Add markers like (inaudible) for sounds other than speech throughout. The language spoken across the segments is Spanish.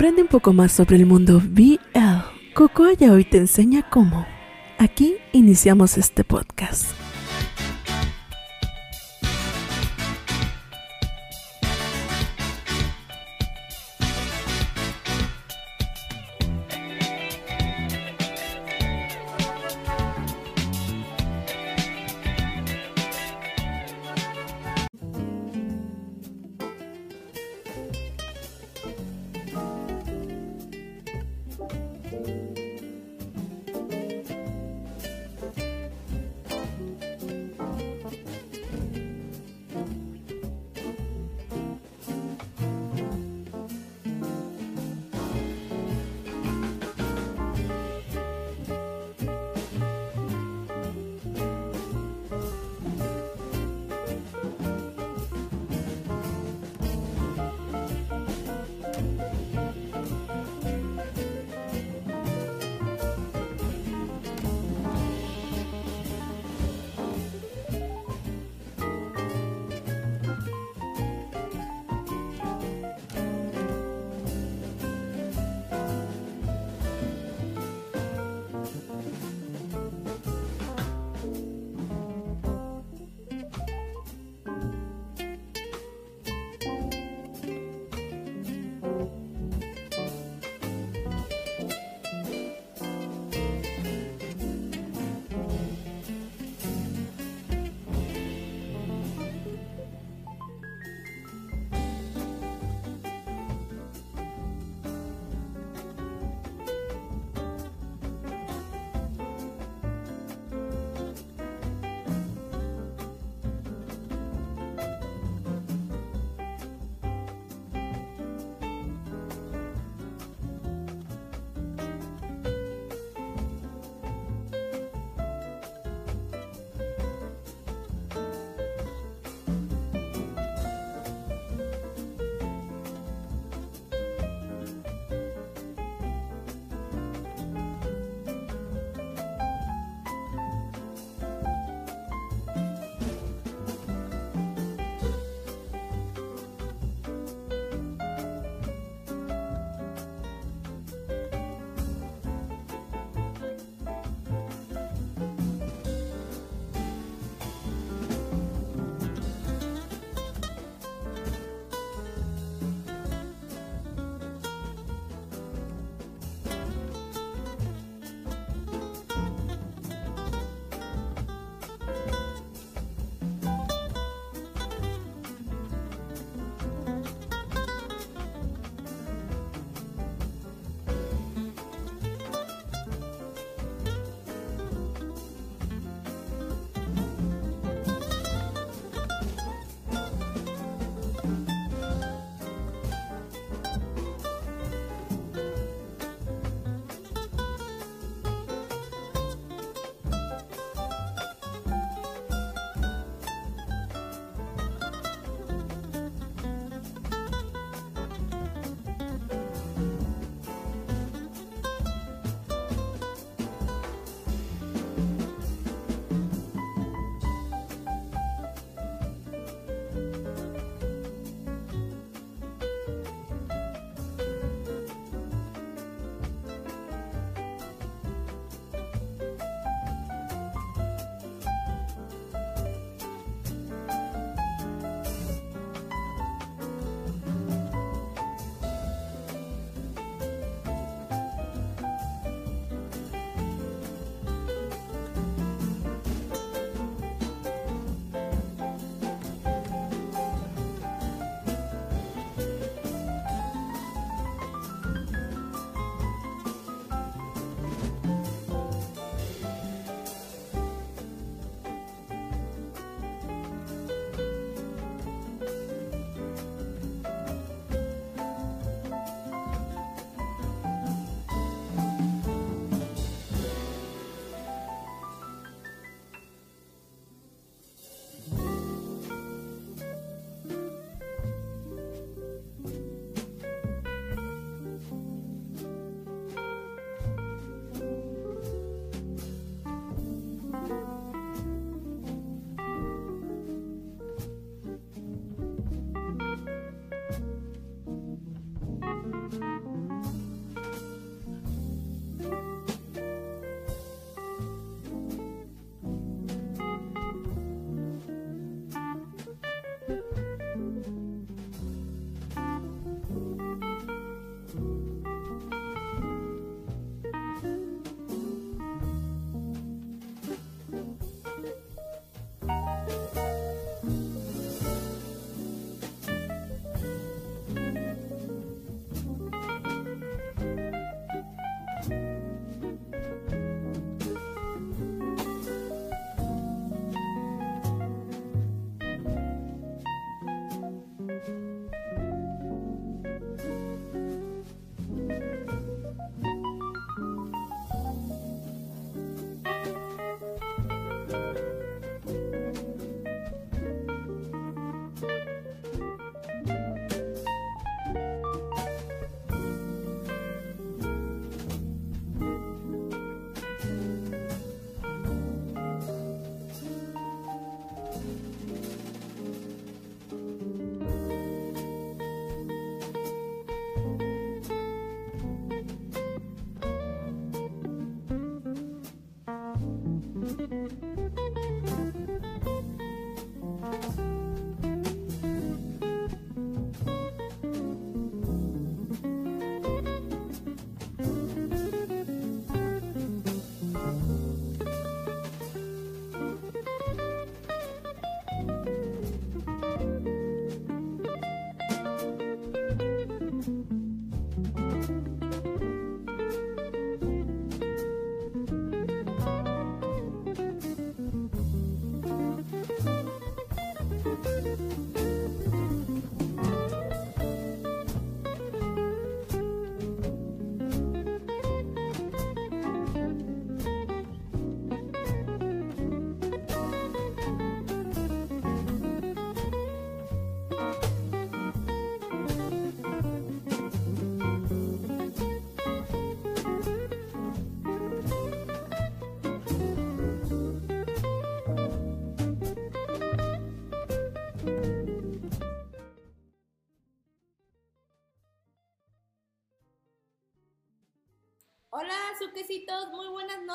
Aprende un poco más sobre el mundo BL. Cocoaya hoy te enseña cómo. Aquí iniciamos este podcast.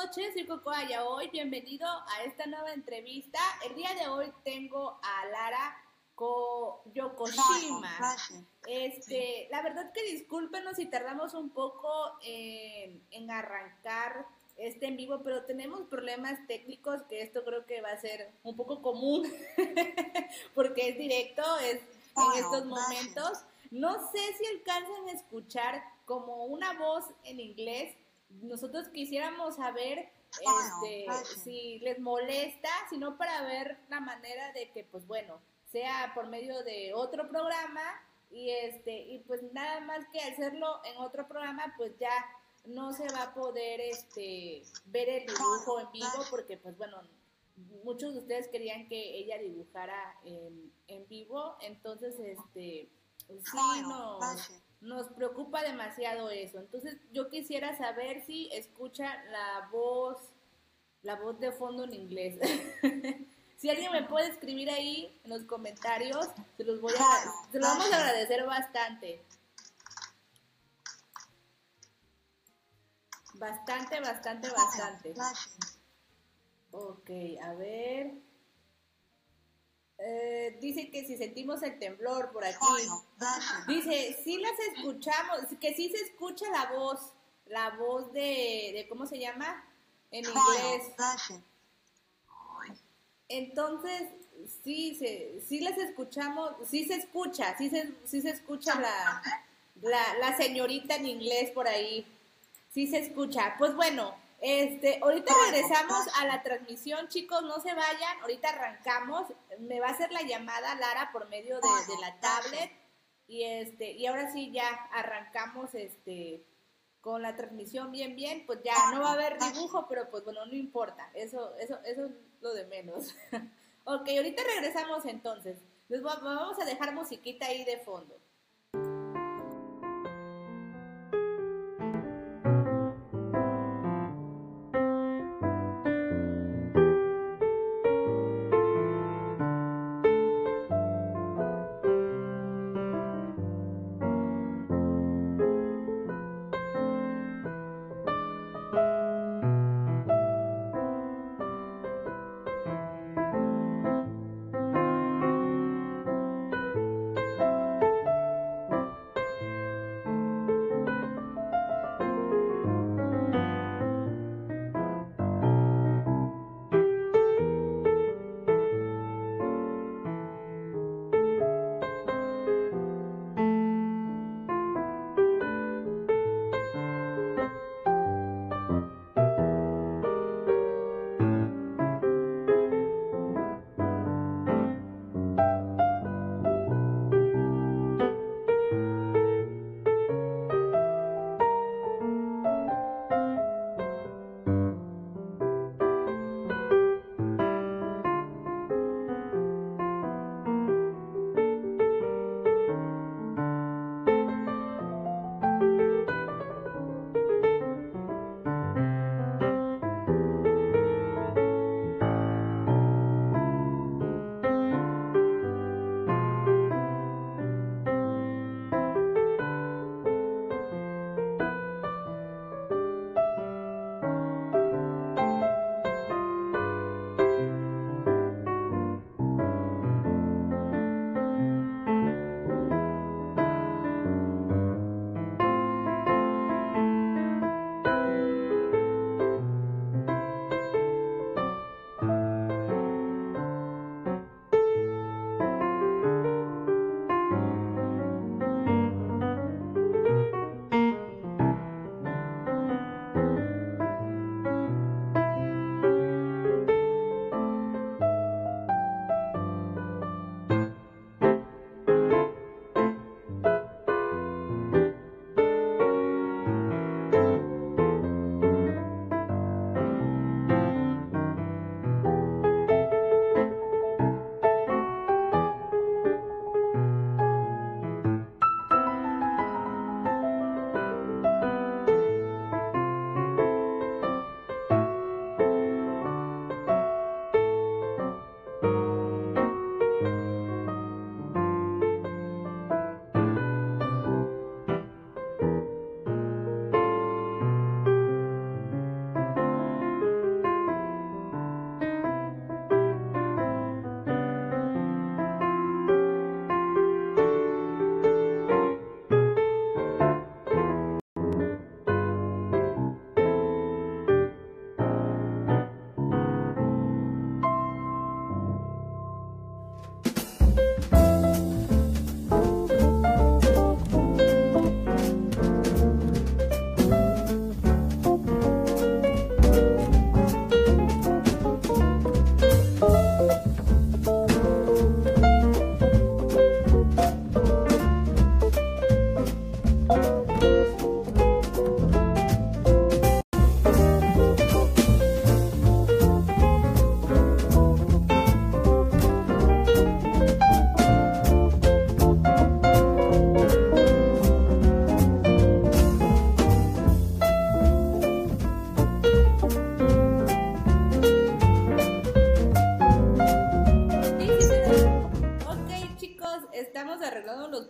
Noches, soy Cocoa hoy bienvenido a esta nueva entrevista. El día de hoy tengo a Lara Ko Yokoshima. Este, la verdad que discúlpenos si tardamos un poco en, en arrancar este en vivo, pero tenemos problemas técnicos que esto creo que va a ser un poco común (laughs) porque es directo, es en estos momentos. No sé si alcanzan a escuchar como una voz en inglés. Nosotros quisiéramos saber este, si les molesta, sino para ver la manera de que, pues bueno, sea por medio de otro programa y este y pues nada más que hacerlo en otro programa, pues ya no se va a poder este ver el dibujo en vivo porque pues bueno muchos de ustedes querían que ella dibujara en, en vivo entonces este sí nos, nos preocupa demasiado eso. Entonces yo quisiera saber si escucha la voz la voz de fondo en inglés. (laughs) Si alguien me puede escribir ahí en los comentarios se los voy a se los vamos a agradecer bastante. Bastante, bastante, bastante. Ok, a ver. Eh, dice que si sentimos el temblor por aquí. Dice, si las escuchamos, que sí se escucha la voz, la voz de, de ¿cómo se llama? En inglés. Entonces, sí, se, sí las escuchamos, sí se escucha, sí se, sí se escucha la, la, la señorita en inglés por ahí. Sí se escucha. Pues bueno, este, ahorita regresamos a la transmisión, chicos, no se vayan, ahorita arrancamos, me va a hacer la llamada Lara por medio de, la tablet. Y este, y ahora sí ya arrancamos este con la transmisión bien bien, pues ya no va a haber dibujo, pero pues bueno, no importa, eso, eso, eso es lo de menos. (laughs) ok, ahorita regresamos entonces. Les vamos a dejar musiquita ahí de fondo.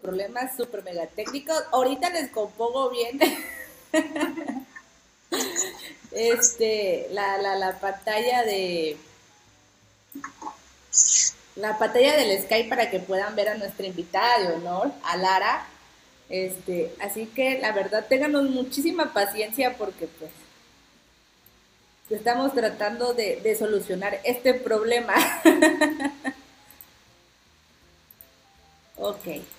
Problemas super mega técnicos. Ahorita les compongo bien. (laughs) este, la, la, la pantalla de la pantalla del Skype para que puedan ver a nuestra invitada de honor, a Lara. Este, así que la verdad, ténganos muchísima paciencia porque pues estamos tratando de solucionar este problema. (laughs) ok.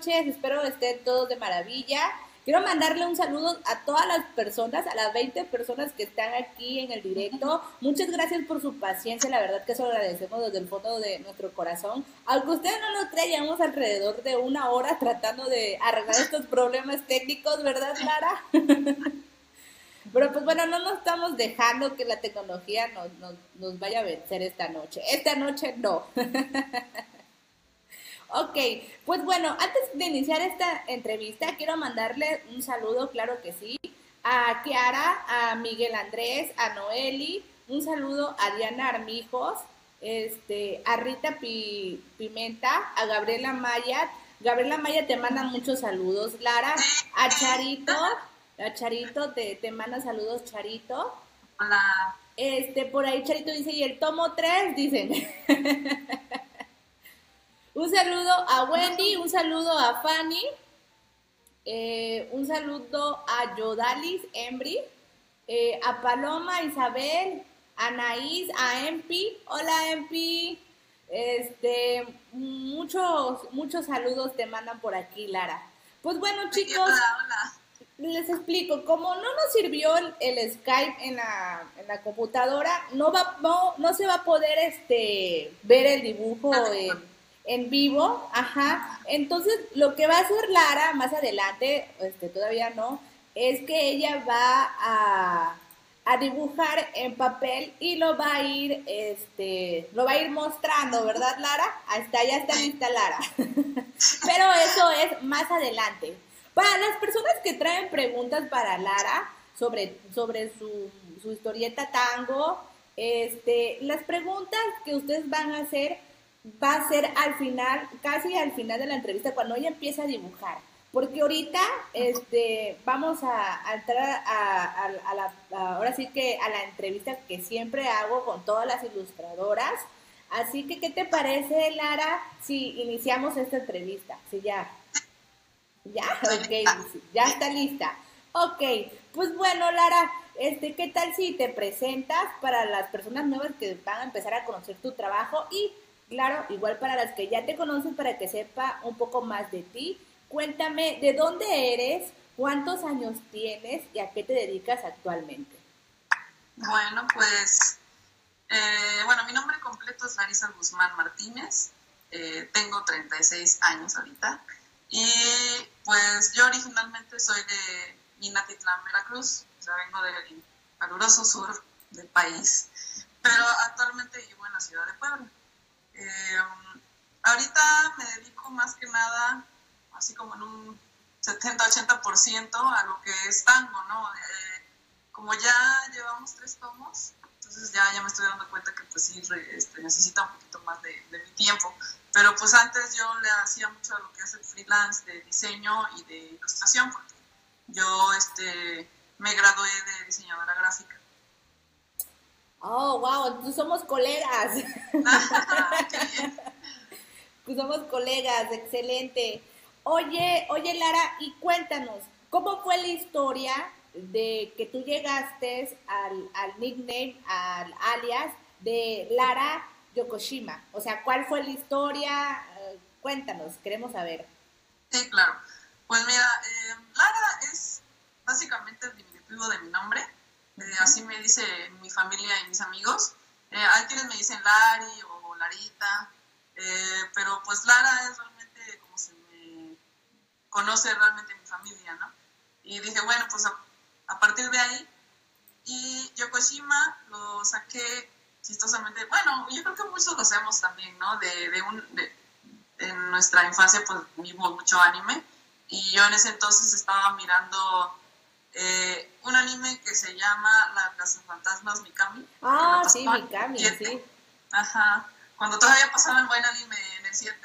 Noches, espero estén todos de maravilla. Quiero mandarle un saludo a todas las personas, a las 20 personas que están aquí en el directo. Muchas gracias por su paciencia, la verdad que eso lo agradecemos desde el fondo de nuestro corazón. Aunque ustedes no lo crean, llevamos alrededor de una hora tratando de arreglar estos problemas técnicos, ¿verdad, Lara? (laughs) Pero pues bueno, no nos estamos dejando que la tecnología nos, nos, nos vaya a vencer esta noche. Esta noche no. (laughs) Ok, pues bueno, antes de iniciar esta entrevista, quiero mandarle un saludo, claro que sí, a Kiara, a Miguel Andrés, a Noeli, un saludo a Diana Armijos, este, a Rita Pimenta, a Gabriela Maya. Gabriela Maya te manda muchos saludos, Lara, a Charito, a Charito te, te manda saludos, Charito. Hola. Este, por ahí Charito dice, y el tomo 3, dicen. (laughs) Un saludo a Wendy, un saludo a Fanny, eh, un saludo a Yodalis Embry, eh, a Paloma, Isabel, a Anaís, a Empi. Hola Empi. Este, muchos, muchos saludos te mandan por aquí, Lara. Pues bueno, chicos, les explico, como no nos sirvió el, Skype en la, en la, computadora, no va, no, no se va a poder este ver el dibujo en en vivo, ajá. Entonces, lo que va a hacer Lara más adelante, este, todavía no, es que ella va a, a, dibujar en papel y lo va a ir, este, lo va a ir mostrando, ¿verdad, Lara? Hasta ya está lista Lara. (laughs) Pero eso es más adelante. Para las personas que traen preguntas para Lara sobre, sobre su, su historieta tango, este, las preguntas que ustedes van a hacer va a ser al final, casi al final de la entrevista, cuando ella empieza a dibujar. Porque ahorita este, vamos a, entrar a, la, ahora sí que a la entrevista que siempre hago con todas las ilustradoras. Así que, ¿qué te parece, Lara, si iniciamos esta entrevista? Sí, ya. Ya, ok, ya está lista. Ok, pues bueno, Lara, este, ¿qué tal si te presentas para las personas nuevas que van a empezar a conocer tu trabajo y Claro, igual para las que ya te conocen, para que sepa un poco más de ti. Cuéntame, ¿de dónde eres? ¿Cuántos años tienes y a qué te dedicas actualmente? Bueno, pues, eh, bueno, mi nombre completo es Larisa Guzmán Martínez. Eh, tengo 36 años ahorita. Y pues yo originalmente soy de Minatitlán, Veracruz. O sea, vengo del caluroso sur del país. Pero actualmente vivo en la ciudad de Puebla. Eh, ahorita me dedico más que nada, así como en un 70-80% a lo que es tango, ¿no? Eh, como ya llevamos tres tomos, entonces ya, ya me estoy dando cuenta que pues sí este, necesita un poquito más de, mi tiempo. Pero pues antes yo le hacía mucho a lo que es el freelance de diseño y de ilustración, porque yo este, me gradué de diseñadora gráfica. Oh, wow, entonces somos colegas. (laughs) pues somos colegas, excelente. Oye, oye Lara, y cuéntanos, ¿cómo fue la historia de que tú llegaste al, al nickname, al alias de Lara Yokoshima? O sea, ¿cuál fue la historia? Eh, cuéntanos, queremos saber. Sí, claro. Pues mira, eh, Lara es básicamente el diminutivo de mi nombre eh, así me dice mi familia y mis amigos. Eh, hay quienes me dicen Lari o Larita, eh, pero pues Lara es realmente como se me conoce realmente mi familia, ¿no? Y dije, bueno, pues a, partir de ahí, y Yokoshima lo saqué chistosamente, bueno, yo creo que muchos lo hacemos también, ¿no? De, de un, en nuestra infancia pues vimos mucho anime y yo en ese entonces estaba mirando eh, un anime que se llama La Casa Fantasmas Mikami. Ah, sí, Mikami, sí. Ajá, cuando todavía pasaba el buen anime en el 7.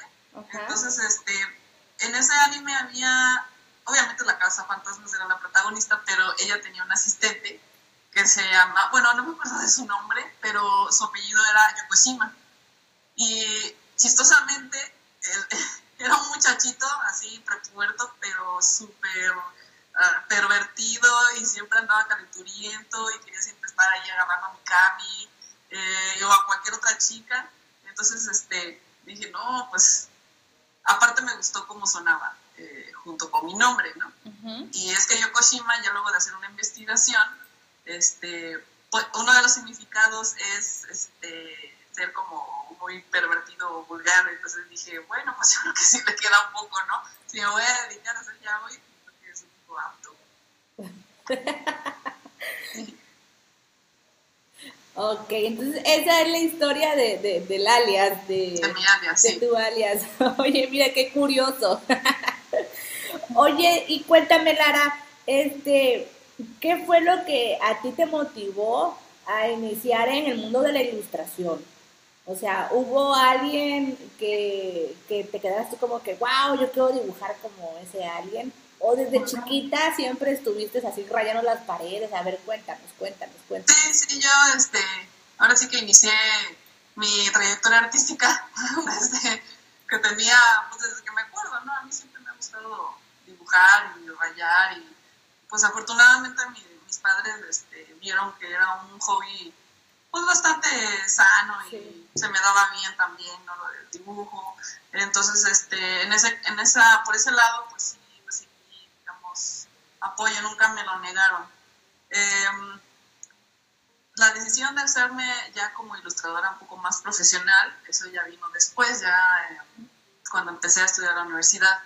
Entonces, este, en ese anime había, obviamente la Casa Fantasmas era la protagonista, pero ella tenía un asistente que se llama, bueno, no me acuerdo de su nombre, pero su apellido era Yokoshima. Y chistosamente, (laughs) era un muchachito así prepuerto, pero súper ah, pervertido y siempre andaba calenturiento y quería siempre estar ahí agarrando a mi cami eh, o a cualquier otra chica. Entonces, este, dije, no, pues, aparte me gustó cómo sonaba eh, junto con mi nombre, ¿no? Y es que Yokoshima, ya luego de hacer una investigación, este, pues, uno de los significados es, este, ser como muy pervertido o vulgar, entonces dije, bueno, pues (laughs) yo creo que sí le queda un poco, ¿no? Si me voy a dedicar a hacer ya hoy, porque es un poco apto. Ok, entonces esa es la historia de, de, del alias, de, de, mi alias, de tu alias. (laughs) Oye, mira qué curioso. (laughs) Oye, y cuéntame, Lara, este, ¿qué fue lo que a ti te motivó a iniciar en el mundo de la ilustración? O sea, ¿hubo alguien que, que te quedaste como que, wow, yo quiero dibujar como ese alguien? ¿O desde chiquita siempre estuviste así rayando las paredes? A ver, cuéntanos, cuéntanos, cuéntanos. Sí, sí, yo, este, ahora sí que inicié mi trayectoria artística (laughs) desde que tenía, pues desde que me acuerdo, ¿no? A mí siempre me ha gustado dibujar y rayar y pues afortunadamente mis padres este, vieron que era un hobby pues bastante sano y se me daba bien también, ¿no? Lo del dibujo. Entonces, este, en ese, en esa, por ese lado, pues sí, apoyo, nunca me lo negaron. Em, la decisión de hacerme ya como ilustradora un poco más profesional, eso ya vino después, ya em, cuando empecé a estudiar a la universidad.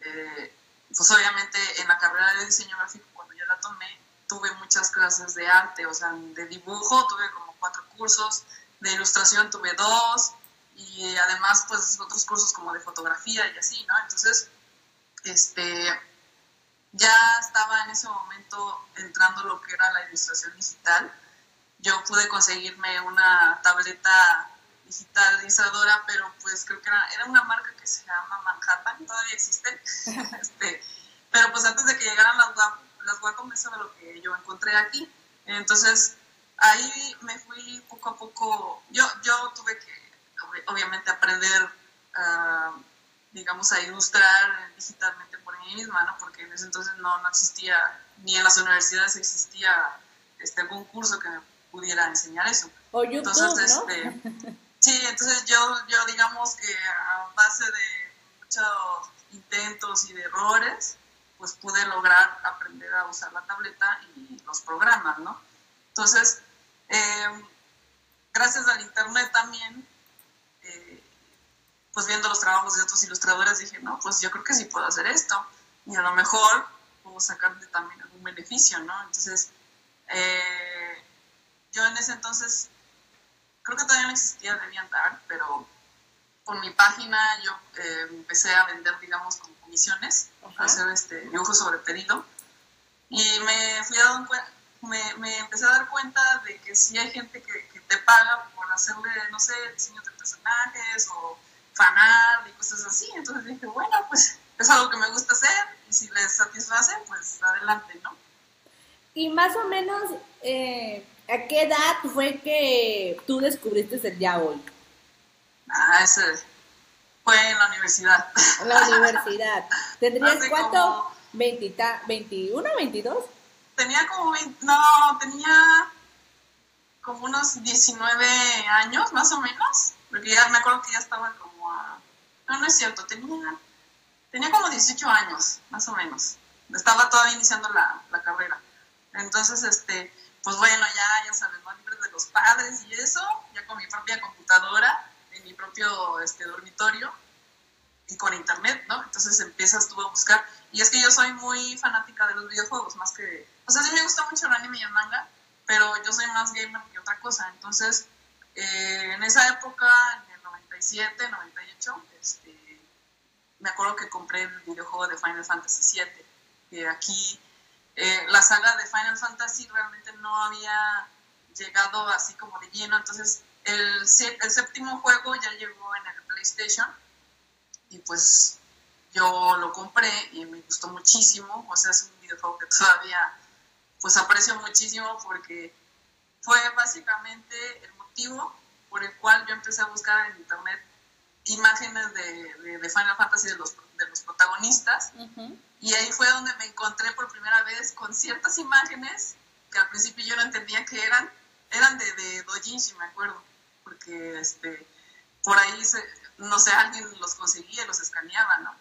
Eh, pues obviamente en la carrera de diseño gráfico, cuando yo la tomé, tuve muchas clases de arte, o sea, de dibujo, tuve como cuatro cursos, de ilustración tuve dos, y además pues otros cursos como de fotografía y así, ¿no? Entonces, este, ya estaba en ese momento entrando lo que era la ilustración digital. Yo pude conseguirme una tableta digitalizadora, pero pues creo que era, era una marca que se llama Manhattan, todavía existe. (laughs) este, pero pues antes de que llegaran las, las Wacom, eso era lo que yo encontré aquí. Entonces, ahí me fui poco a poco, yo, yo tuve que obviamente aprender, digamos, a ilustrar digitalmente por mí misma, ¿no? Porque en ese entonces no, no existía, ni en las universidades existía este, algún curso que me pudiera enseñar eso. O YouTube, entonces, este, sí, entonces yo, yo digamos que a base de muchos intentos y de errores, pues pude lograr aprender a usar la tableta y los programas, ¿no? Entonces, eh, gracias al internet también, pues viendo los trabajos de otros ilustradores, dije, no, pues yo creo que sí puedo hacer esto. Y a lo mejor puedo sacarle también algún beneficio, ¿no? Entonces, eh, yo en ese entonces, creo que todavía no existía DeviantArt, pero con mi página yo empecé a vender, digamos, como comisiones, a hacer este, dibujos sobre pedido. Y me fui dando cuenta, me, empecé a dar cuenta de que sí hay gente que, te paga por hacerle, no sé, diseños de personajes o fanar y cosas así. Entonces dije, bueno, pues es algo que me gusta hacer y si les satisface, pues adelante, ¿no? Y más o menos, eh, ¿a qué edad fue que tú descubriste el yaoi? Ah, ese fue en la universidad. En la universidad. (laughs) ¿Tendrías cuánto? ¿21, 22? tenía como 20, no, tenía como unos 19 años, más o menos, porque ya me acuerdo que ya estaba como No, no es cierto, tenía, tenía como 18 años, más o menos. Estaba todavía iniciando la, la carrera. Entonces, este, pues bueno, ya, ya sabes, más libre de los padres y eso, ya con mi propia computadora, en mi propio este, dormitorio y con internet, ¿no? Entonces empiezas tú a buscar. Y es que yo soy muy fanática de los videojuegos, más que... O sea, sí me gusta mucho el anime y el manga, pero yo soy más gamer que otra cosa. Entonces, eh, en esa época, 97, 98, este, me acuerdo que compré el videojuego de Final Fantasy VII, que aquí eh, la saga de Final Fantasy realmente no había llegado así como de lleno, entonces el, el séptimo juego ya llegó en el PlayStation y pues yo lo compré y me gustó muchísimo, o sea, es un videojuego que todavía pues aprecio muchísimo porque fue básicamente el motivo por el cual yo empecé a buscar en internet imágenes de, de, Final Fantasy de los, de los protagonistas y ahí fue donde me encontré por primera vez con ciertas imágenes que al principio yo no entendía que eran, eran de, de Dojinshi, me acuerdo, porque este, por ahí, no sé, alguien los conseguía los escaneaba, ¿no?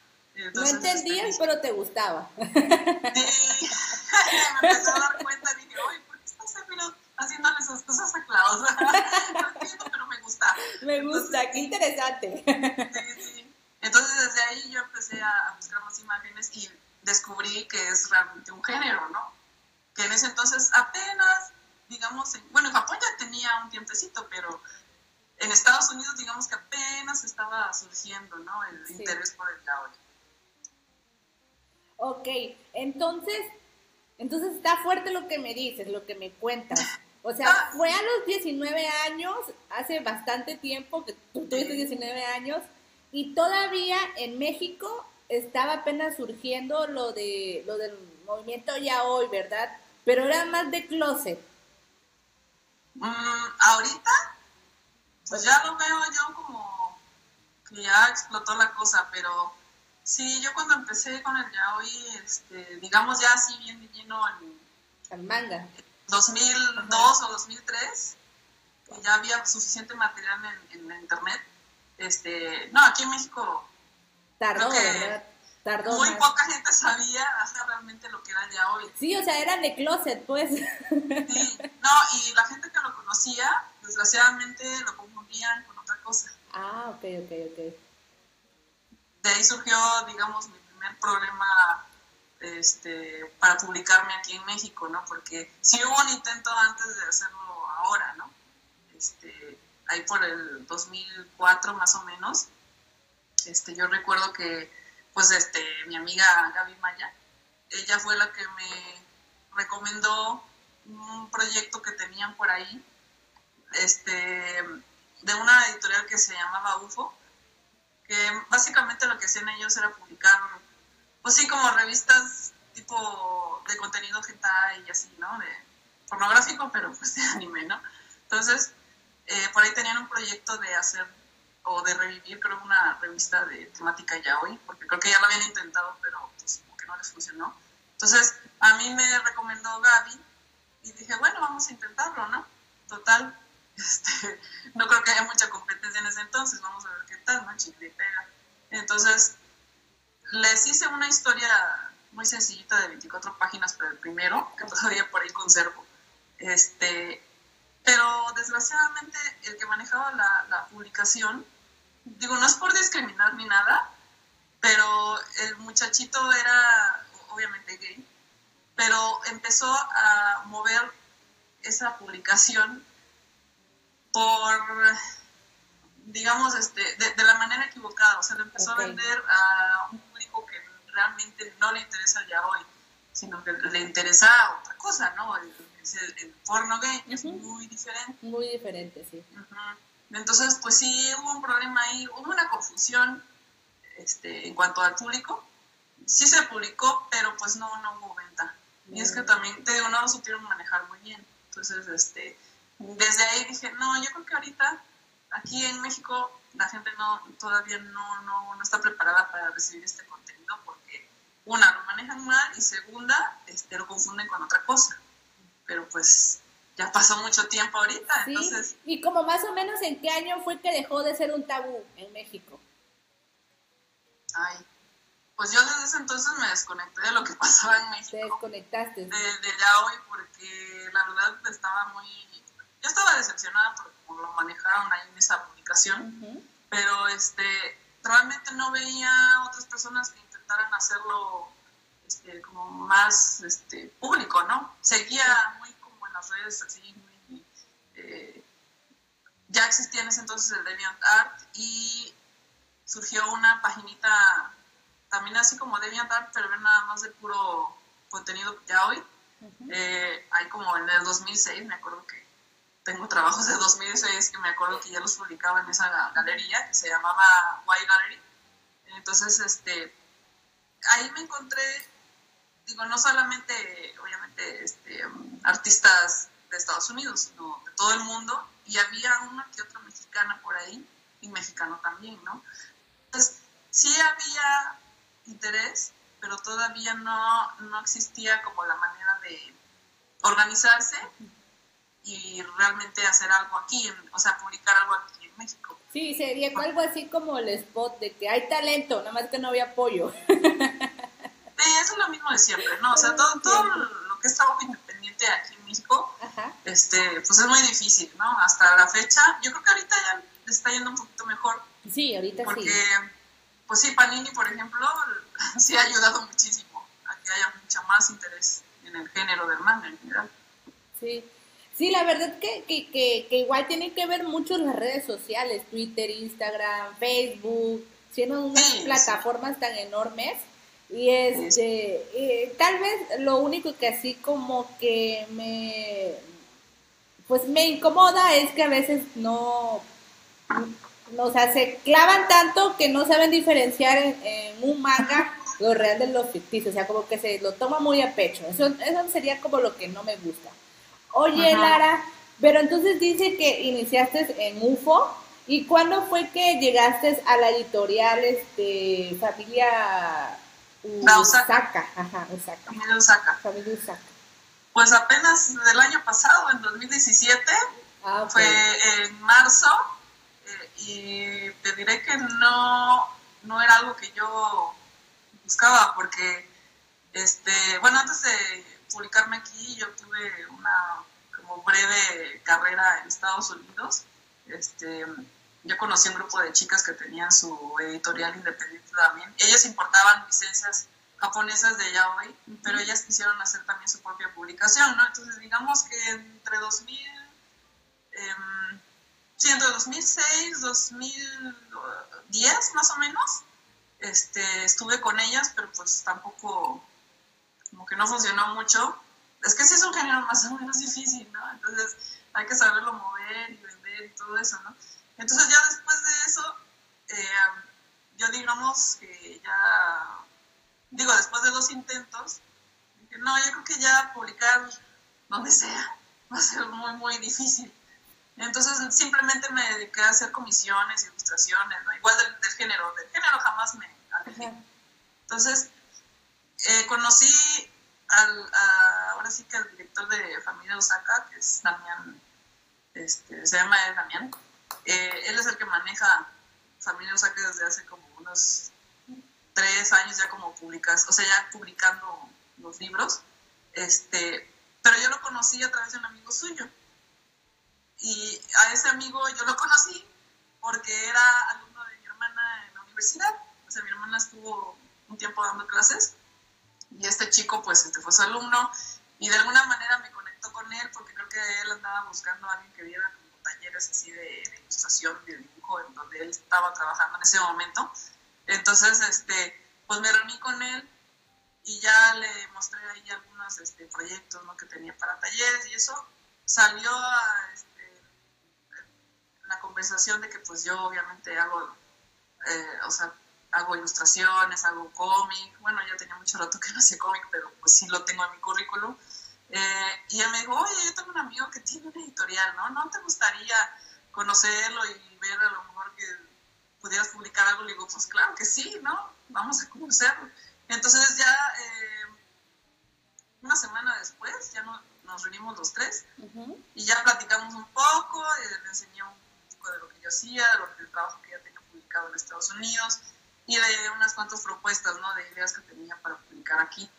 no entendías, este, pero te gustaba. Sí, (laughs) me empecé a dar cuenta, dije, oye, ¿por qué estás haciéndole esas cosas a Klaus? (laughs) pero me gusta. Me gusta, qué interesante. Sí, sí. Entonces desde ahí yo empecé a buscar más imágenes y descubrí que es realmente un género, ¿no? Que en ese entonces apenas, digamos, bueno, en Japón ya tenía un tiempecito, pero en Estados Unidos digamos que apenas estaba surgiendo, ¿no? El interés por el yaoi. Ok, entonces, entonces está fuerte lo que me dices, lo que me cuentas. O sea, ah. fue a los 19 años, hace bastante tiempo que tú tuviste 19 años, y todavía en México estaba apenas surgiendo lo de lo del movimiento ya hoy, ¿verdad? Pero era más de closet. Mm, ahorita, pues ya lo veo yo como que ya explotó la cosa, pero Sí, yo cuando empecé con el yaoi, este, digamos ya así bien lleno en... manga. 2002 o 2003, que ya había suficiente material en, en, internet. Este, no, aquí en México... Tardó, ¿verdad? Tardó muy poca gente sabía realmente lo que era el yaoi. Sí, o sea, eran de closet, pues. Sí, no, y la gente que lo conocía, desgraciadamente lo confundían con otra cosa. Ah, ok, ok, ok de ahí surgió, digamos, mi primer problema este, para publicarme aquí en México, ¿no? Porque sí hubo un intento antes de hacerlo ahora, ¿no? Este, ahí por el 2004 más o menos, este, yo recuerdo que, pues, este, mi amiga Gaby Maya, ella fue la que me recomendó un proyecto que tenían por ahí, este, de una editorial que se llamaba UFO, que básicamente lo que hacían ellos era publicar, pues sí, como revistas tipo de contenido hentai y así, ¿no? De pornográfico, pero pues de anime, ¿no? Entonces, eh, por ahí tenían un proyecto de hacer o de revivir, creo, una revista de temática yaoi, porque creo que ya lo habían intentado, pero pues como que no les funcionó. Entonces, a mí me recomendó Gaby y dije, bueno, vamos a intentarlo, ¿no? Total, (laughs) este, no creo que haya mucha competencia en ese entonces, vamos a ver qué tal, ¿no? Chicle pega. Entonces, les hice una historia muy sencillita de 24 páginas para el primero, (laughs) que todavía por ahí conservo. Este, pero desgraciadamente el que manejaba la, la publicación, digo, no es por discriminar ni nada, pero el muchachito era obviamente gay, pero empezó a mover esa publicación por, digamos, este, de, la manera equivocada. O sea, le empezó a vender a un público que realmente no le interesa ya hoy, sino que le interesa otra cosa, ¿no? El, el, porno gay es muy diferente. Muy diferente, sí. Entonces, pues sí, hubo un problema ahí, hubo una confusión este, en cuanto al público. Sí se publicó, pero pues no, no hubo venta. Y es que también, te digo, no lo supieron manejar muy bien. Entonces, este, desde ahí dije, no, yo creo que ahorita aquí en México la gente no todavía no, no, no está preparada para recibir este contenido porque una, lo manejan mal y segunda, este, lo confunden con otra cosa. Pero pues ya pasó mucho tiempo ahorita, entonces... Y como más o menos en qué año fue que dejó de ser un tabú en México. Ay, pues yo desde ese entonces me desconecté de lo que (laughs) pasaba en México. Te desconectaste. De, ya hoy, porque la verdad estaba muy. Yo estaba decepcionada por lo manejaron ahí en esa publicación, pero este realmente no veía otras personas que intentaran hacerlo este, como más este, público, ¿no? Seguía muy como en las redes, así, muy. Eh, ya existía en ese entonces el DeviantArt y surgió una paginita también así como DeviantArt, pero nada más de puro contenido ya hoy. Eh, hay como en el 2006, me acuerdo que tengo trabajos de 2006 que me acuerdo que ya los publicaba en esa galería que se llamaba Y Gallery. Entonces, este, ahí me encontré, digo, no solamente, obviamente, este, artistas de Estados Unidos, sino de todo el mundo, y había una que otra mexicana por ahí, y mexicano también, ¿no? Entonces, sí había interés, pero todavía no, no existía como la manera de organizarse y realmente hacer algo aquí, o sea, publicar algo aquí en México. Sí, sería algo así como el spot de que hay talento, nada más que no había apoyo. Sí, eso es lo mismo de siempre, ¿no? O sea, todo, todo lo que es trabajo independiente aquí en México, este, pues es muy difícil, ¿no? Hasta la fecha, yo creo que ahorita ya está yendo un poquito mejor. Sí, ahorita porque, sí. pues sí, Panini, por ejemplo, (laughs) sí ha ayudado muchísimo a que haya mucho más interés en el género del manga en general. Sí. Sí, la verdad que, que, que, que igual tiene que ver mucho las redes sociales, Twitter, Instagram, Facebook, siendo unas plataformas tan enormes. Y este, eh, tal vez lo único que así como que me, pues me incomoda es que a veces no, o sea, se clavan tanto que no saben diferenciar en, un manga lo real de lo ficticio, o sea, como que se lo toma muy a pecho. Eso, eso sería como lo que no me gusta. Oye, Lara, pero entonces dice que iniciaste en UFO. ¿Y cuándo fue que llegaste a la editorial este, Familia Usaka? Ajá, Usaka. Familia Usaka. Familia Usaka. Pues apenas del año pasado, en 2017, ah, fue en marzo, eh, y te diré que no, no era algo que yo buscaba, porque, este, bueno, antes de publicarme aquí, yo tuve una como breve carrera en Estados Unidos. Este, yo conocí un grupo de chicas que tenían su editorial independiente también. Ellas importaban licencias japonesas de yaoi, pero ellas quisieron hacer también su propia publicación, ¿no? Entonces, digamos que entre 2000, eh, sí, entre 2006, 2010 más o menos, este, estuve con ellas, pero pues tampoco como que no funcionó mucho. Es que sí es un género más o menos difícil, ¿no? Entonces hay que saberlo mover y vender y todo eso, ¿no? Entonces ya después de eso, eh, yo digamos que ya, digo, después de dos intentos, dije, no, yo creo que ya publicar donde sea va a ser muy, muy difícil. Entonces simplemente me dediqué a hacer comisiones, ilustraciones, ¿no? igual del, del, género, del género jamás me alejé. Entonces eh, conocí al, ahora sí que al director de Familia Osaka, que es Damián, este, se llama Damián. Eh, él es el que maneja Familia Osaka desde hace como unos tres años ya como publicas, o sea, ya publicando los libros. Este, pero yo lo conocí a través de un amigo suyo. Y a ese amigo yo lo conocí porque era alumno de mi hermana en la universidad. O sea, mi hermana estuvo un tiempo dando clases y este chico pues este fue su alumno y de alguna manera me conectó con él porque creo que él andaba buscando a alguien que diera como talleres así de, ilustración, de dibujo, en donde él estaba trabajando en ese momento. Entonces, este, pues me reuní con él y ya le mostré ahí algunos este, proyectos ¿no? que tenía para talleres y eso salió a este, la conversación de que pues yo obviamente hago, eh, o sea, hago ilustraciones, hago cómic, bueno, ya tenía mucho rato que no hacía cómic, pero pues sí lo tengo en mi currículum. Eh, y él me dijo, oye, yo tengo un amigo que tiene una editorial, ¿no? ¿No te gustaría conocerlo y ver a lo mejor que pudieras publicar algo? Le digo, pues claro que sí, ¿no? Vamos a conocerlo. Entonces ya eh, una semana después ya nos reunimos los tres y ya platicamos un poco, eh, le enseñé un poco de lo que yo hacía, de lo, del trabajo que ya tenía publicado en Estados Unidos y le di unas cuantas propuestas, ¿no? De ideas que tenía para publicar aquí.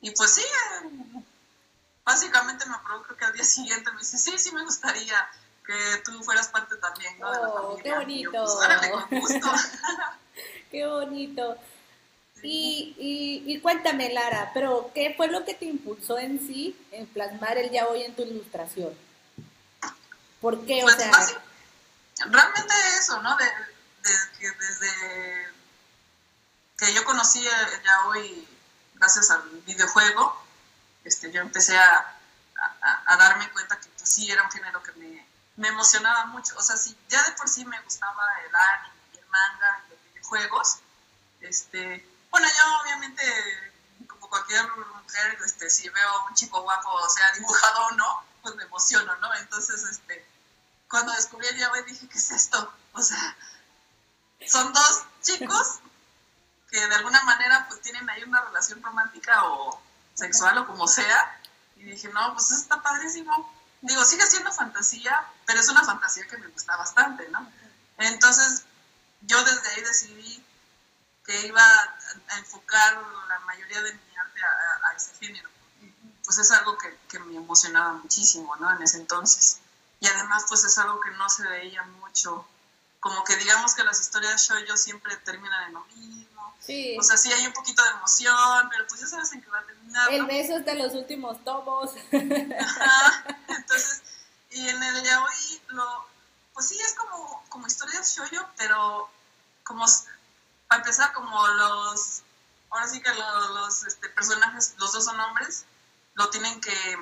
Y pues sí, eh, básicamente me aprobó, creo que al día siguiente me dice, sí, sí me gustaría que tú fueras parte también, ¿no? de la Oh, familia. qué yo, bonito. pues, con gusto. (laughs) (laughs) Qué bonito. Y, y, y cuéntame, Lara, pero ¿qué fue lo que te impulsó en sí en plasmar el ya hoy en tu ilustración? ¿Por qué? O Pues, sea, realmente eso, ¿no? De, de que desde que yo conocí el ya hoy, gracias al videojuego, este, yo empecé a, a- darme cuenta que pues, sí era un género que me, me emocionaba mucho. O sea, si ya de por sí me gustaba el anime y el manga y los videojuegos, este, bueno, yo obviamente, como cualquier mujer, este, si veo un chico guapo, o sea, dibujado o no, pues me emociono, ¿no? Entonces, este, cuando descubrí el Yahweh dije, ¿qué es esto? O sea, son dos chicos de alguna manera pues tienen ahí una relación romántica o sexual o como sea. Y dije, no, pues está padrísimo. Digo, sigue siendo fantasía, pero es una fantasía que me gusta bastante, ¿no? Entonces, yo desde ahí decidí que iba a, enfocar la mayoría de mi arte a ese género. Pues es algo que, que me emocionaba muchísimo, ¿no? En ese entonces. Y además, pues es algo que no se veía mucho. Como que digamos que las historias shoujo siempre terminan en lo mismo. sí, O sea, sí hay un poquito de emoción, pero pues ya sabes en qué va a terminar. el ¿no? beso es de los últimos tomos. (laughs) Ajá. Entonces, y en el yaoi, lo, pues sí, es como, como historias shoujo, pero como, para empezar, como los, ahora sí que lo- los, este, personajes, los dos son hombres, lo tienen que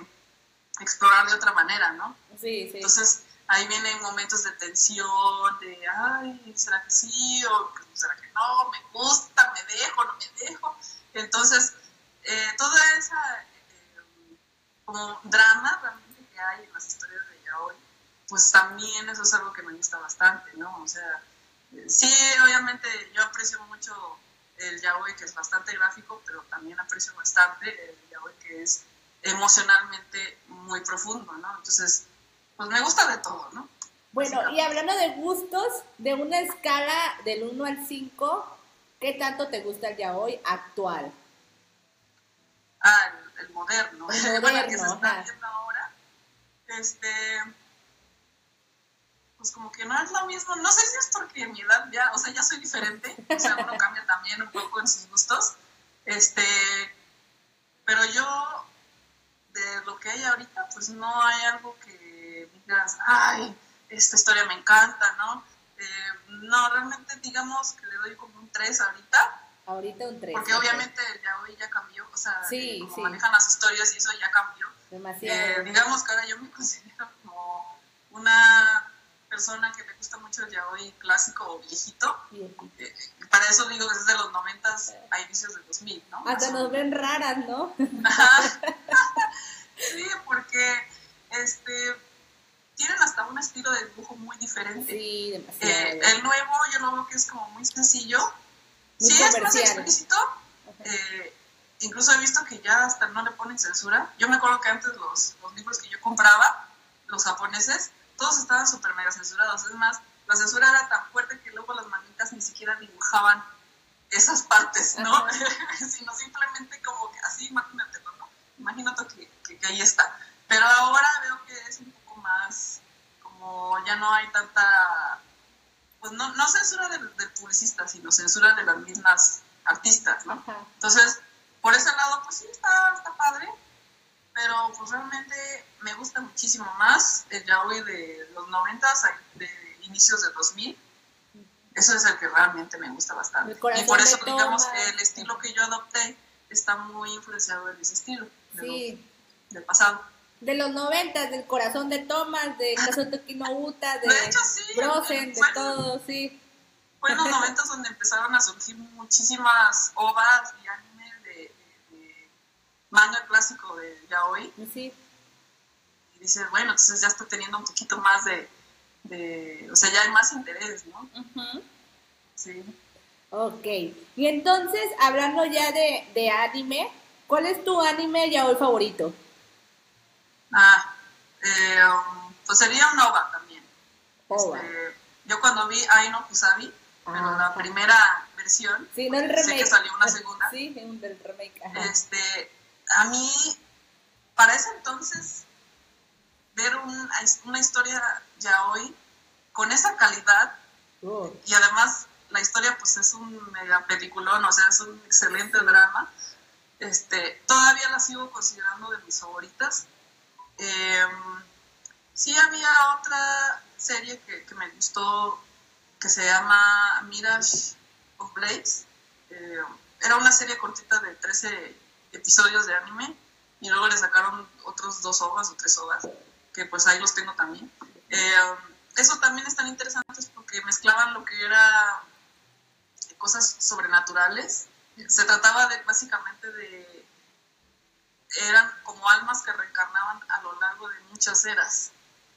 explorar de otra manera, ¿no? Sí, sí. Entonces, ahí vienen momentos de tensión, de, ay, ¿será que sí? ¿O será que no? ¿Me gusta? ¿Me dejo? ¿No me dejo? Entonces, eh, toda esa eh, como drama realmente que hay en las historias de yaoi, pues también eso es algo que me gusta bastante, ¿no? O sea, eh, sí, obviamente yo aprecio mucho el yaoi que es bastante gráfico, pero también aprecio bastante el yaoi que es emocionalmente muy profundo, ¿no? Entonces, pues me gusta de todo, ¿no? Bueno, y hablando de gustos, de una escala del 1 al 5, ¿qué tanto te gusta el ya hoy actual? Ah, el, el moderno, El (laughs) bueno, el que se moderno, está viendo ahora, este, pues como que no es lo mismo, no sé si es porque mi edad ya, o sea, ya soy diferente, o sea, uno (laughs) cambia también un poco en sus gustos, este, pero yo, de lo que hay ahorita, pues no hay algo que digas, ay, esta historia me encanta, ¿no? Eh, no, realmente digamos que le doy como un 3 ahorita, Ahorita un 3. porque obviamente ya hoy ya cambió, o sea, Sí, eh, como sí. manejan las historias y eso ya cambió. Demasiado. Eh, digamos que ahora yo me considero como una persona que le gusta mucho el yaoi clásico o viejito. Eh, para eso digo que es de los 90 a inicios del 2000, ¿no? Hasta nos ven raras, ¿no? (laughs) Sí, porque este, tienen hasta un estilo de dibujo muy diferente. Sí. Eh, el nuevo yo lo veo que es como muy sencillo. Muy sí, es más explícito. eh, incluso he visto que ya hasta no le ponen censura. Yo me acuerdo que antes los, los libros que yo compraba, los japoneses, todos estaban súper mega censurados. Es más, la censura era tan fuerte que luego las manitas ni siquiera dibujaban esas partes, ¿no? (laughs) Sino simplemente como que así, imagínatelo, ¿no? Imagínate que, que, que ahí está. Pero ahora veo que es un más, como ya no hay tanta, pues no, no censura del, del publicista, sino censura de las mismas artistas, ¿no? Ajá. Entonces, por ese lado, pues sí, está, está padre, pero pues realmente me gusta muchísimo más el yaoi de los 90 de inicios de 2000. Eso es el que realmente me gusta bastante. Y por eso, de digamos, Thomas. el estilo que yo adopté está muy influenciado en ese estilo, de lo- Sí. del pasado. De los 90, del corazón de Thomas, de Kazuto Kinouta, de, De hecho, sí. Brosen, de Fue- todo, sí. Fue en los 90 donde empezaron a surgir muchísimas ovas y animes de, de- de manga clásico de yaoi. Sí. y dices, bueno, entonces ya está teniendo un poquito más de, de o sea, ya hay más interés, ¿no? Ujú. Sí. Ok. Y entonces, hablando ya de, de anime, ¿cuál es tu anime ya hoy favorito? Ah, eh, pues sería un OVA también. Ova. Este, yo cuando vi Aino Kusabi, pero la primera versión. Sí, no el remake. Sé que salió una segunda. Sí, del remake. Este, a mí, para ese entonces, ver una historia ya hoy con esa calidad oh. y además la historia pues es un mega peliculón, o sea, es un excelente drama. Este, todavía la sigo considerando de mis favoritas. Eh, sí había otra serie que, me gustó que se llama Mirage of Blades. Eh, era una serie cortita de 13 episodios de anime y luego le sacaron otros dos hojas o tres hojas, que pues ahí los tengo también. Eh, eso también están interesantes porque mezclaban lo que era cosas sobrenaturales. Se trataba de básicamente de eran como almas que reencarnaban a lo largo de muchas eras.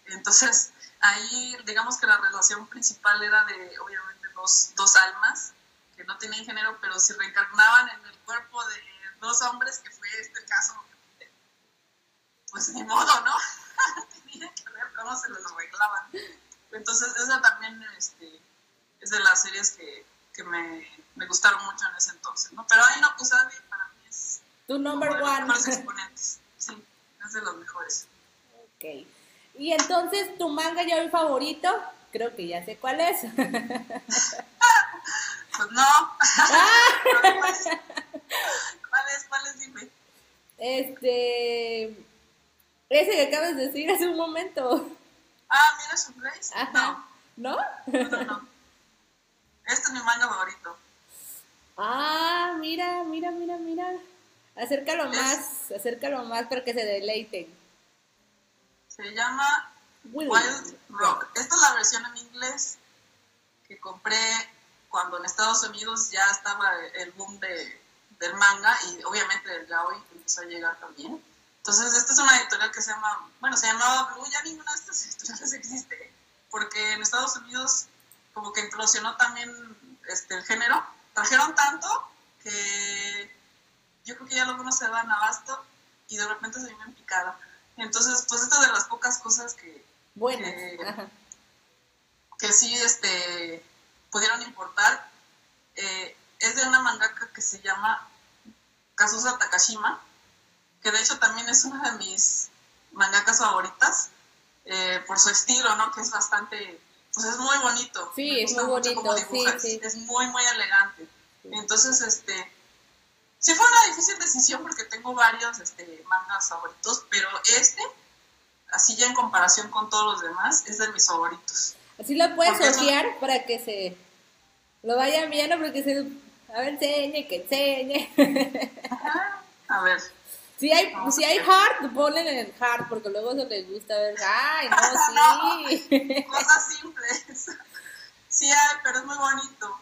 Entonces, ahí digamos que la relación principal era de obviamente dos, dos almas que no tenían género, pero si reencarnaban en el cuerpo de dos hombres, que fue este caso, pues ni modo, ¿no? (laughs) Tenían que ver cómo se los arreglaban. Entonces, esa también este, es de las series que, que me, me, gustaron mucho en ese entonces, ¿no? Pero Ay no Kusabi para mí es... Tu number one. Mejores exponentes, sí, es de los mejores. Ok. Y entonces, ¿tu manga ya hoy favorito? Creo que ya sé cuál es. (laughs) pues no. Ah. (laughs) ¿Cuál es? ¿Cuál es? Dime. Este... Ese que acabas de decir hace un momento. Ah, mira su place. No. ¿No? No, no, Este es mi manga favorito. Ah, mira, mira, mira, mira. Acércalo más, acércalo más para que se deleiten. Se llama Wild, Rock. Esta es la versión en inglés que compré cuando en Estados Unidos ya estaba el boom de, del manga y obviamente del yaoi empezó a llegar también. Entonces, esta es una editorial que se llama, bueno, se llamaba Blue, ya ninguna de estas (laughs) editoriales existe, porque en Estados Unidos como que implosionó también este, el género. Trajeron tanto que yo creo que ya algunos se dan abasto y de repente se vienen picada. Entonces, pues esta es de las pocas cosas que, bueno. que, sí este, pudieron importar. Eh, es de una mangaka que se llama Kazusa Takashima que de hecho también es una de mis mangakas favoritas, eh, por su estilo, ¿no? Que es bastante, pues es muy bonito. Sí, es muy bonito, sí, es muy, muy elegante. Entonces, este, sí fue una difícil decisión porque tengo varios este, mangas favoritos, pero este, así ya en comparación con todos los demás, es de mis favoritos. Así lo puedes asociar para que se lo vayan viendo, porque se, a ver, enseñe, que enseñe. A ver. Si hay, si hay hard, ponle en el hard, porque luego eso les gusta ver, ay, (laughs) no, sí. Cosas simples. Sí hay, pero es muy bonito.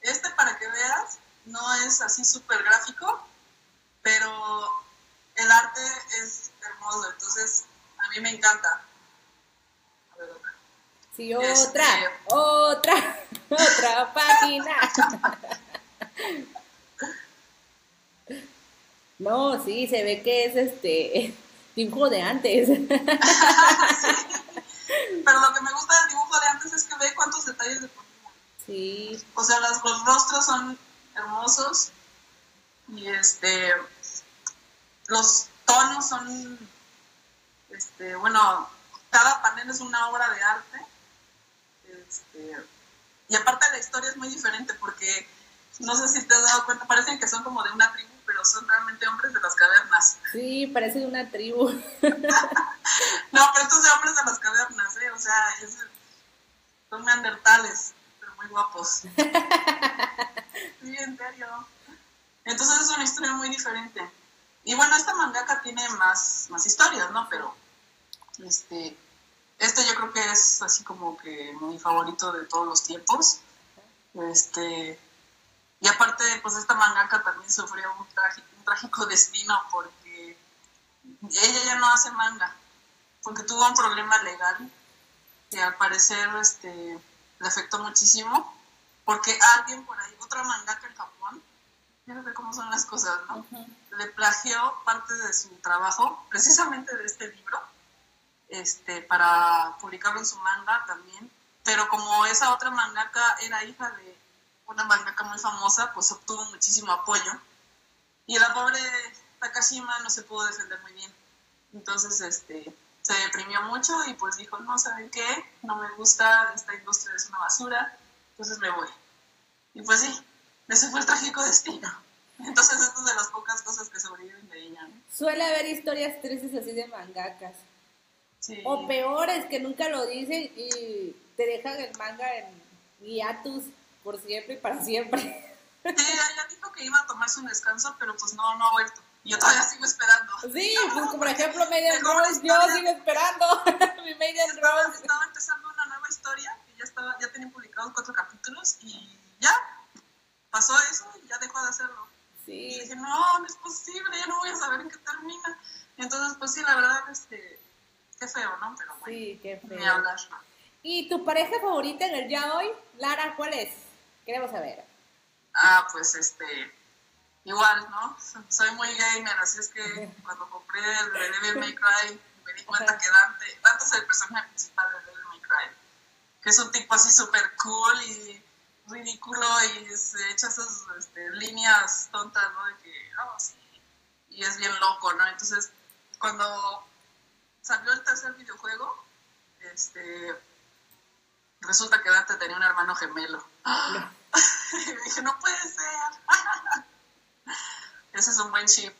Este, para que veas, no es así súper gráfico, pero el arte es hermoso, entonces a mí me encanta. A ver, otra. Sí, otra, este, otra, (laughs) otra página. No, sí, se ve que es este dibujo de antes. (laughs) Pero lo que me gusta del dibujo de antes es que ve cuántos detalles de Sí. O sea, los rostros son hermosos y este los tonos son este bueno, cada panel es una obra de arte. Este, y aparte la historia es muy diferente porque no sé si te has dado cuenta, parecen que son como de una tribu pero son realmente hombres de las cavernas. Sí, parece de una tribu. (laughs) no, pero estos de hombres de las cavernas, ¿eh? O sea, son neandertales, muy guapos. sí, en. Entonces es una historia muy diferente. Y bueno, esta mangaka tiene más, más historias, ¿no? Pero este, este yo creo que es así como que mi favorito de todos los tiempos. Este, y aparte, pues esta mangaka también sufrió un trágico, un trágico destino porque ella ya no hace manga, porque tuvo un problema legal que al parecer este, le afectó muchísimo, porque alguien por ahí, otra mangaka en Japón, sé cómo son las cosas, ¿no? Le plagió parte de su trabajo, precisamente de este libro, este, para publicarlo en su manga también, pero como esa otra mangaka era hija de una mangaka muy famosa, pues obtuvo muchísimo apoyo. Y la pobre Takashima no se pudo defender muy bien. Entonces, este, se deprimió mucho y pues dijo, no, ¿saben qué? No me gusta, esta industria es una basura, entonces me voy. Y pues sí, ese fue el trágico destino. (laughs) Entonces, esto es de las pocas cosas que sobreviven de ella. Suele haber historias tristes así de mangakas. O peores que nunca lo dicen y te dejan el manga en hiatus por siempre y para siempre. Sí, ella dijo que iba a tomarse un descanso, pero pues no, no ha vuelto. Yo todavía sigo esperando. Sí, pues por ejemplo, Maiden Rose, yo sigo esperando (laughs) mi Maiden Rose. Estaba empezando una nueva historia, que ya, estaba, ya tenía publicados cuatro capítulos y ya pasó eso y ya dejó de hacerlo. Sí. Y dije, no, no es posible, ya no voy a saber en qué termina. Entonces, pues sí, la verdad, este, qué feo, ¿no? Pero bueno, sí, qué feo. Ni hablar. ¿Y tu pareja favorita en el ya hoy? Lara, ¿cuál es? Queremos saber. Ah, pues este, igual, ¿no? (laughs) Soy muy gamer, así es que cuando compré el Devil May Cry me di cuenta que Dante, Dante es el personaje principal de Devil May Cry, que es un tipo así súper cool y ridículo y se echa esas este, líneas tontas, ¿no? De que, oh, sí, y es bien loco, ¿no? Entonces, cuando salió el tercer videojuego, este, resulta que Dante tenía un hermano gemelo. (laughs) y dije, no puede ser. (laughs) Ese es un buen chip,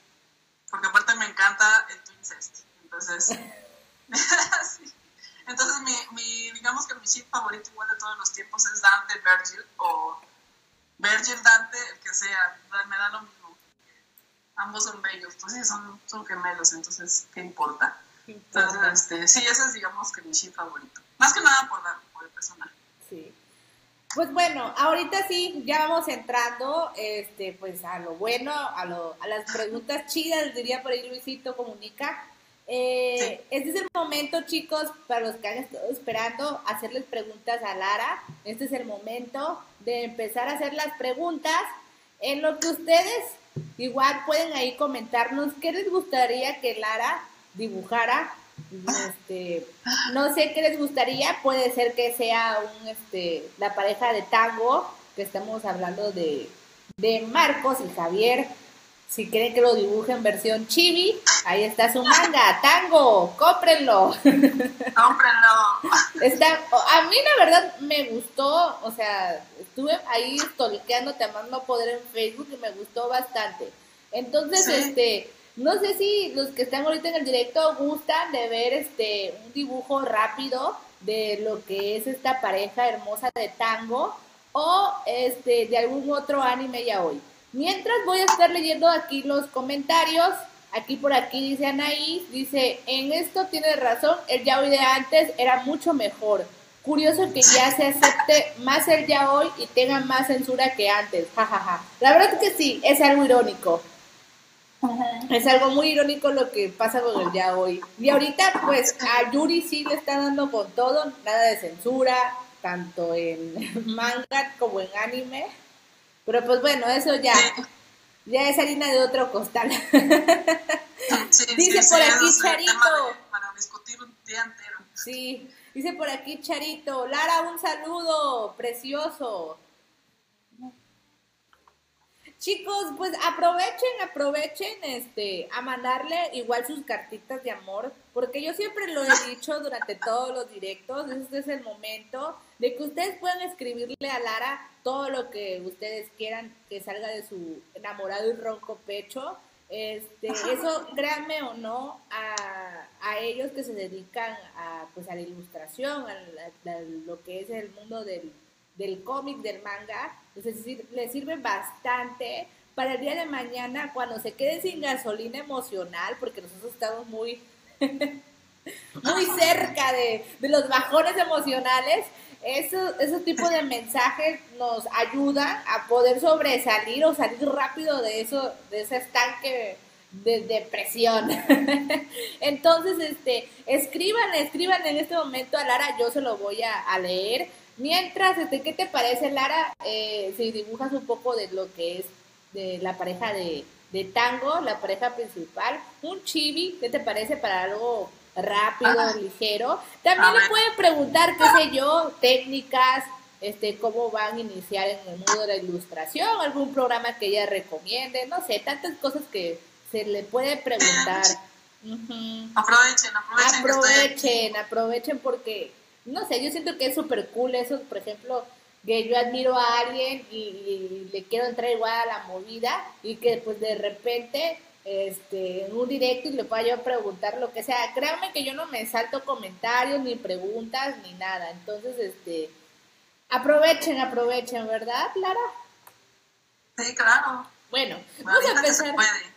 porque aparte me encanta el Twincest. Entonces, (laughs) sí. Entonces mi, mi, digamos que mi chip favorito igual de todos los tiempos es Dante Virgil o Virgil Dante, el que sea, me da lo mismo. Ambos son bellos, pues sí, son, son gemelos, entonces, ¿qué importa? Entonces, este, sí, ese es digamos que mi chip favorito. Más que nada por, por el personaje. Pues bueno, ahorita sí, ya vamos entrando, este, pues a lo bueno, a, lo, a las preguntas chidas, diría por ahí Luisito Comunica. Eh, Este es el momento, chicos, para los que han estado esperando, hacerles preguntas a Lara. Este es el momento de empezar a hacer las preguntas en lo que ustedes igual pueden ahí comentarnos qué les gustaría que Lara dibujara este, no sé qué les gustaría, puede ser que sea un, este, la pareja de tango, que estamos hablando de, de Marcos y Javier. Si quieren que lo dibuje en versión chibi, ahí está su manga, tango, cómprenlo. (laughs) Cómprenlo. Está, a mí la verdad me gustó, o sea, estuve ahí stalkeando, te mando poder en Facebook y me gustó bastante. Entonces, este, no sé si los que están ahorita en el directo gustan de ver este un dibujo rápido de lo que es esta pareja hermosa de tango o este de algún otro anime ya hoy. Mientras voy a estar leyendo aquí los comentarios. Aquí por aquí dice Anaís, dice, en esto tiene razón, el yaoi de antes era mucho mejor. Curioso que ya se acepte más el yaoi y tenga más censura que antes. Jajaja. La verdad es que sí, es algo irónico. Es algo muy irónico lo que pasa con el ya hoy. Y ahorita, pues, a Yuri sí le está dando con todo, nada de censura, tanto en (laughs) manga como en anime. Pero pues bueno, eso ya, ya es harina de otro costal. (laughs) dice por aquí Charito. para discutir un día entero. Sí, dice por aquí Charito. Lara, un saludo, precioso. Chicos, pues aprovechen, aprovechen este, a mandarle igual sus cartitas de amor, porque yo siempre lo he dicho durante todos los directos, este es el momento de que ustedes puedan escribirle a Lara todo lo que ustedes quieran que salga de su enamorado y ronco pecho. Este, eso, créanme o no, a, a ellos que se dedican a, pues, a la ilustración, a, a lo que es el mundo del del cómic, del manga, entonces le sirve bastante para el día de mañana cuando se quede sin gasolina emocional, porque nosotros estamos muy, (laughs) muy cerca de, los bajones emocionales, eso, ese tipo de mensajes nos ayuda a poder sobresalir o salir rápido de eso, de ese estanque de depresión. (laughs) Entonces, este, escriban, escriban en este momento a Lara, yo se lo voy a leer Mientras, este, ¿qué te parece, Lara? Eh, si dibujas un poco de lo que es de la pareja de, tango, la pareja principal, un chibi, ¿qué te parece para algo rápido, ligero? También le pueden preguntar, qué sé yo, técnicas, este, cómo van a iniciar en el mundo de la ilustración, algún programa que ella recomiende, no sé, tantas cosas que se le puede preguntar. Aprovechen, aprovechen. Aprovechen, aprovechen porque, no sé, yo siento que es súper cool eso, por ejemplo, que yo admiro a alguien y, le quiero entrar igual a la movida y que pues de repente este, en un directo y le pueda yo preguntar lo que sea. Créanme que yo no me salto comentarios, ni preguntas, ni nada. Entonces, este, aprovechen, aprovechen, ¿verdad, Clara? Sí, claro. Bueno, vamos a empezar.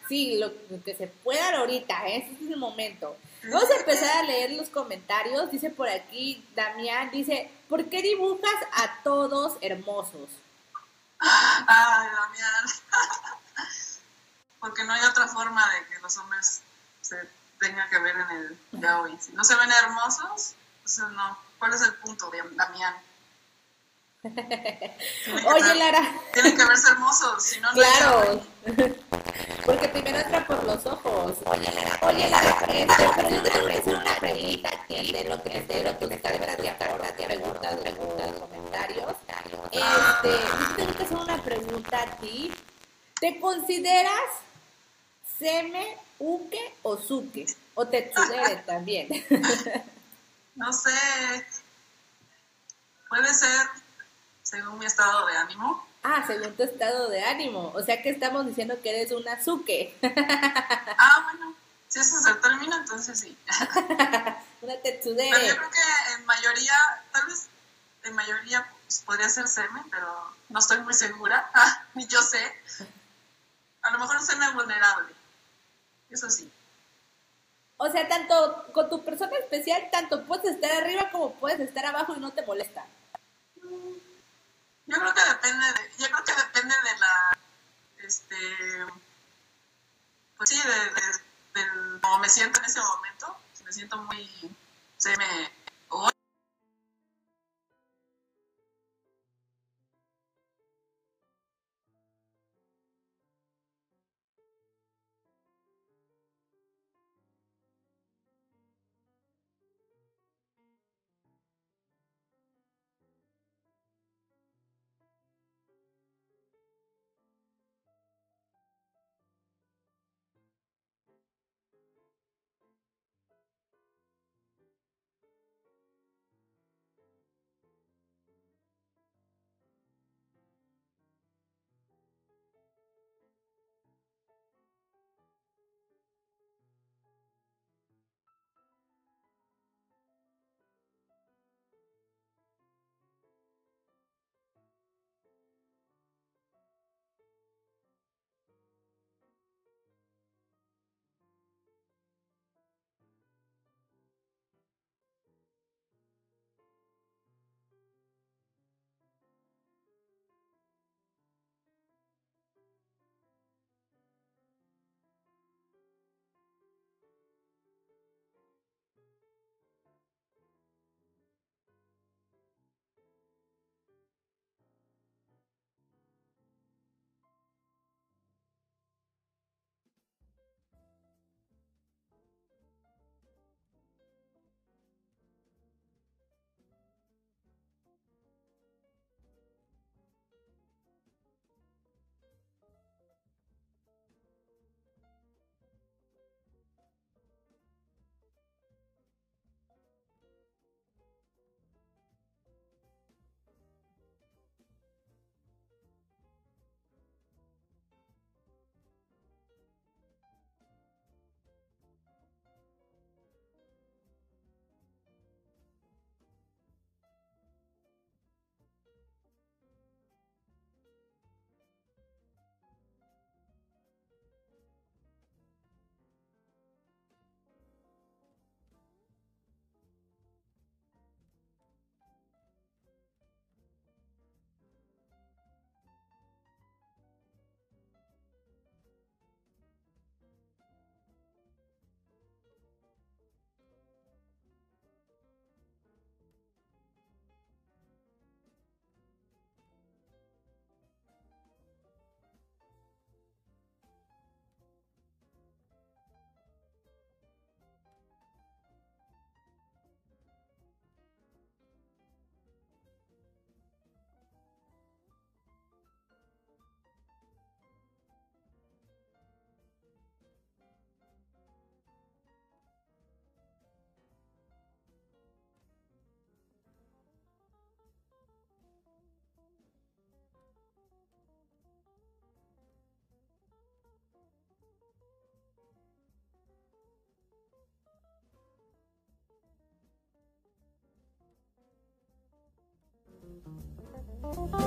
Sí, lo, que se pueda ahorita, ¿eh? este es el momento. Vamos a empezar a leer los comentarios. Dice por aquí, Damián, dice, ¿por qué dibujas a todos hermosos? Ay, Damián. Porque no hay otra forma de que los hombres se tengan que ver en el yaoi. Si no se ven hermosos, entonces no. ¿Cuál es el punto, Damián? Oye, Lara. Tienen que verse hermosos, si no, no Claro. (laughs) Porque primero entra por los ojos. Oye, Lara, oye, Lara, este, es una pregunta aquí de lo que de lo que está de ahora te preguntas, preguntas, comentarios. Este, tengo que hacer una pregunta a ti. ¿Te consideras seme, uke o suke? O tetsudere (laughs) también. no sé. Puede ser según mi estado de ánimo. Ah, según tu estado de ánimo. O sea que estamos diciendo que eres un azuque. (laughs) ah, bueno. Si ese es el término, entonces sí. (laughs) una tetsudere. Pero yo creo que en mayoría, tal vez en mayoría pues, podría ser semen, pero no estoy muy segura. Ni (laughs) yo sé. A lo mejor un semen vulnerable. Eso sí. O sea, tanto con tu persona especial, tanto puedes estar arriba como puedes estar abajo y no te molesta. Yo creo que depende de, yo creo que depende de la, este, pues sí, de, de, de cómo me siento en ese momento. Si me siento muy, se me, oh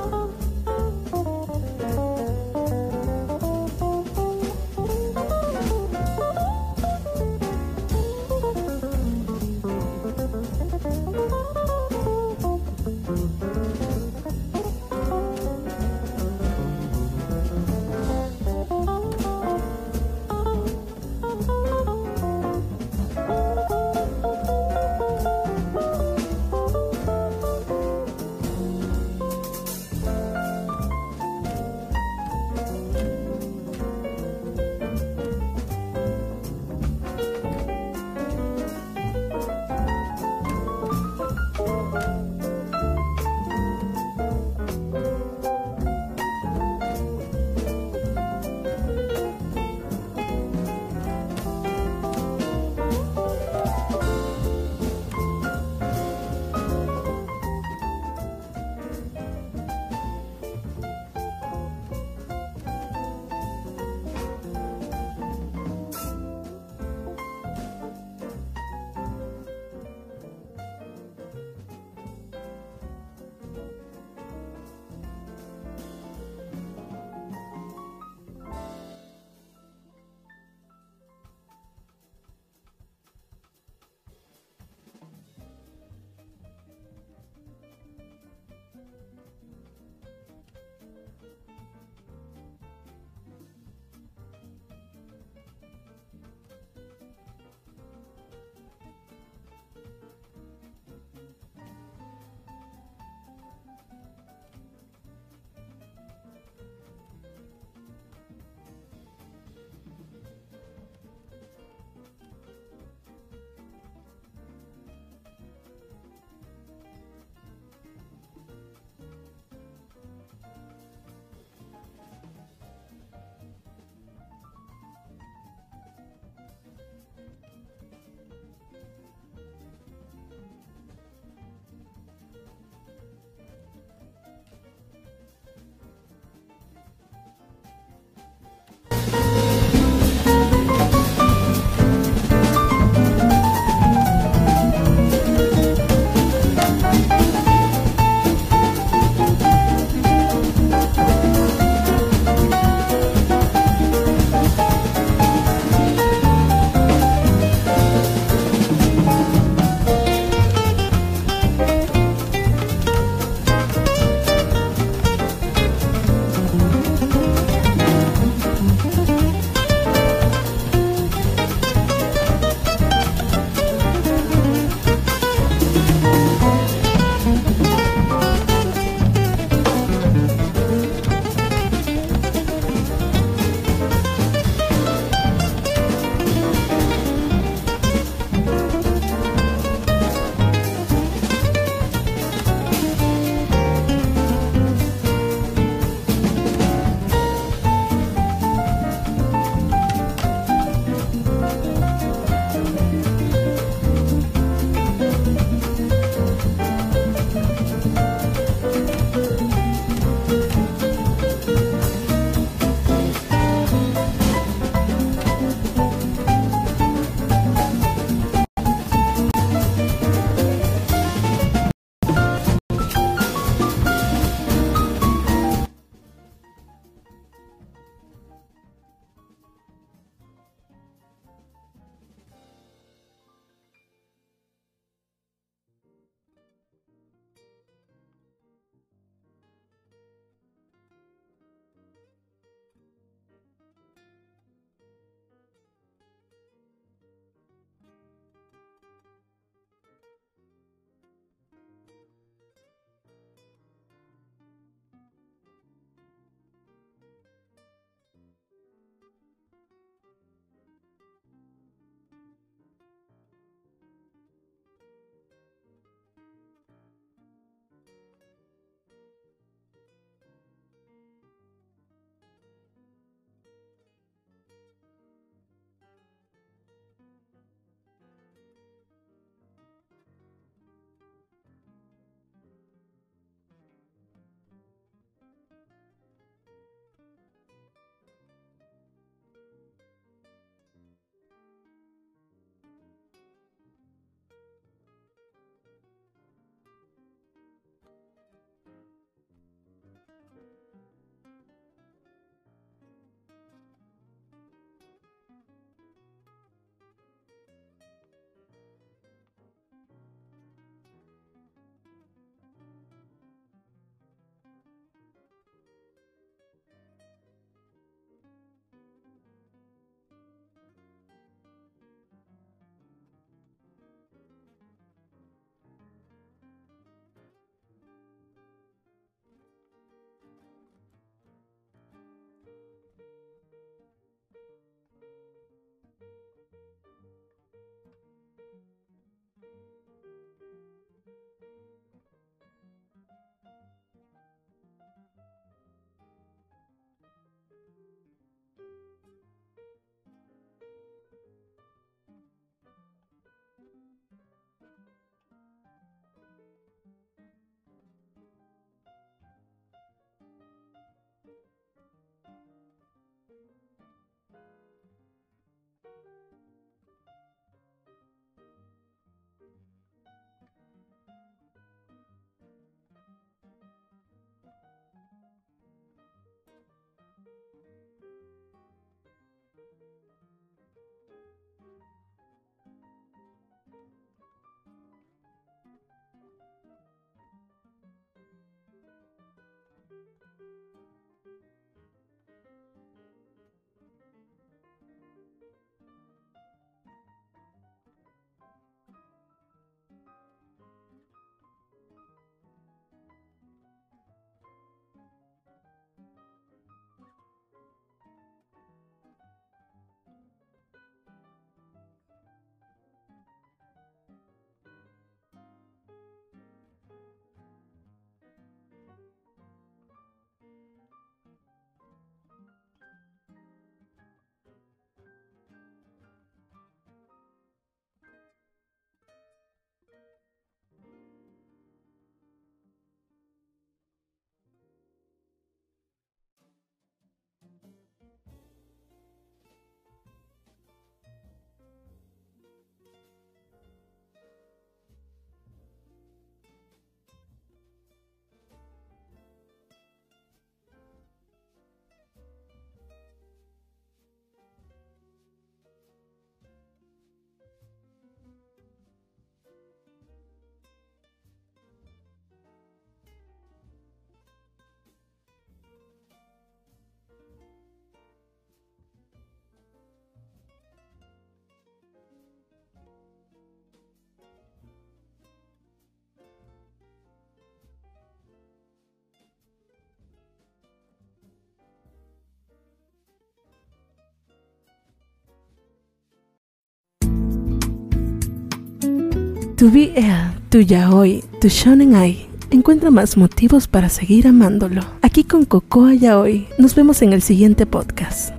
tu BL, tu yaoi, tu shonen ai. Encuentra más motivos para seguir amándolo. Aquí con Cocoa Yaoi. Nos vemos en el siguiente podcast.